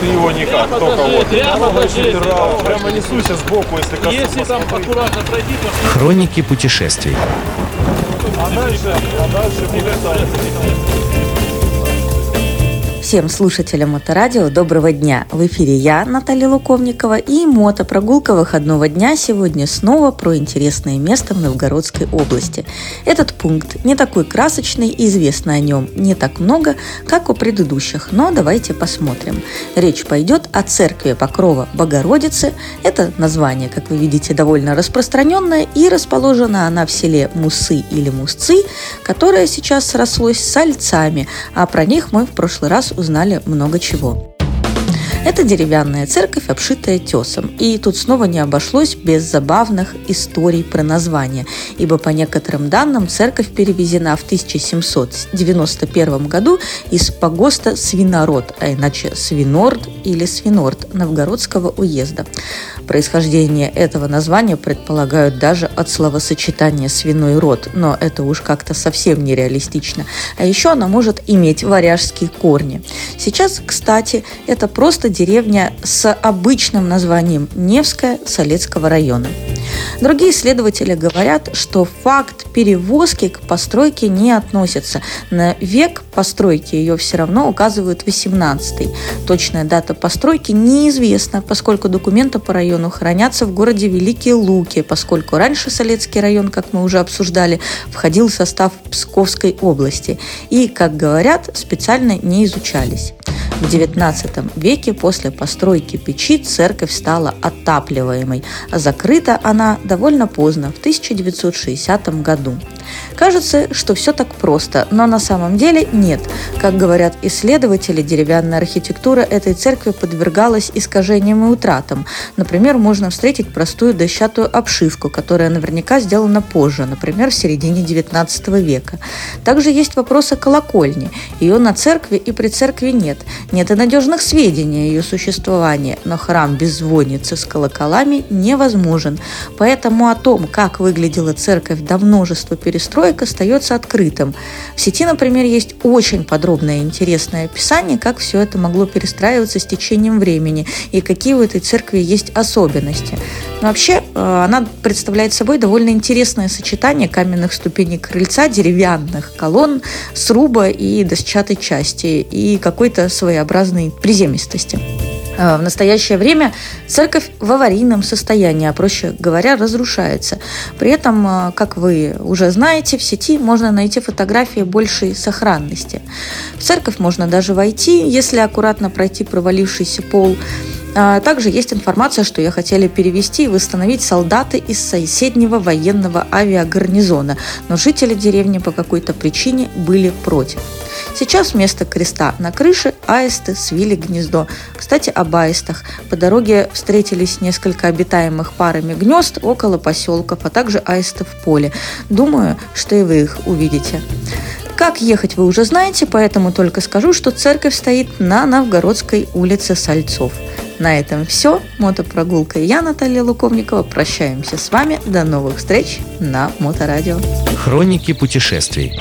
Ты его никак, только вот. Ногой собирал, прямо несуся сбоку, если коснусь. Если там аккуратно пройти, то Хроники путешествий. А дальше, а дальше будет. Всем слушателям Моторадио доброго дня! В эфире я, Наталья Луковникова, и мотопрогулка выходного дня сегодня снова про интересное место в Новгородской области. Этот пункт не такой красочный и известно о нем не так много, как у предыдущих, но давайте посмотрим. Речь пойдет о церкви Покрова Богородицы. Это название, как вы видите, довольно распространенное, и расположена она в селе Мусы или Мусцы, которое сейчас срослось с Сальцами, а про них мы в прошлый раз узнали много чего. Это деревянная церковь, обшитая тесом. И тут снова не обошлось без забавных историй про название, ибо по некоторым данным церковь перевезена в 1791 году из погоста Свинород, а иначе Свинорд или Свинорд Новгородского уезда. Происхождение этого названия предполагают даже от словосочетания «свиной род», но это уж как-то совсем нереалистично. А еще она может иметь варяжские корни. Сейчас, кстати, это просто деревня с обычным названием Невская Солецкого района. Другие исследователи говорят, что факт перевозки к постройке не относится. На век постройки ее все равно указывают 18 Точная дата постройки неизвестна, поскольку документы по району хранятся в городе Великие Луки, поскольку раньше Солецкий район, как мы уже обсуждали, входил в состав Псковской области и, как говорят, специально не изучались. В XIX веке после постройки печи церковь стала отапливаемой, а закрыта она довольно поздно, в 1960 году. Кажется, что все так просто, но на самом деле нет. Как говорят исследователи, деревянная архитектура этой церкви подвергалась искажениям и утратам. Например, можно встретить простую дощатую обшивку, которая наверняка сделана позже, например, в середине XIX века. Также есть вопрос о колокольне. Ее на церкви и при церкви нет. Нет и надежных сведений о ее существовании, но храм без звонницы с колоколами невозможен. Поэтому о том, как выглядела церковь до множества перестроек, остается открытым. В сети, например, есть очень подробное и интересное описание, как все это могло перестраиваться с течением времени и какие у этой церкви есть особенности. Но вообще э, она представляет собой довольно интересное сочетание каменных ступеней крыльца, деревянных колонн, сруба и дощатой части и какой-то своеобразной приземистости. Э, В настоящее время церковь в аварийном состоянии, а проще говоря, разрушается. При этом, э, как вы уже знаете, в сети можно найти фотографии большей сохранности. В церковь можно даже войти, если аккуратно пройти провалившийся пол. А Также есть информация, что ее хотели перевести и восстановить солдаты из соседнего военного авиагарнизона, но жители деревни по какой-то причине были против. Сейчас вместо креста на крыше аисты свили гнездо. Кстати, об аистах. По дороге встретились несколько обитаемых парами гнезд около поселков, а также аисты в поле. Думаю, что и вы их увидите. Как ехать вы уже знаете, поэтому только скажу, что церковь стоит на Новгородской улице Сальцов. На этом все. Мотопрогулка и я, Наталья Луковникова, прощаемся с вами. До новых встреч на Моторадио. Хроники путешествий.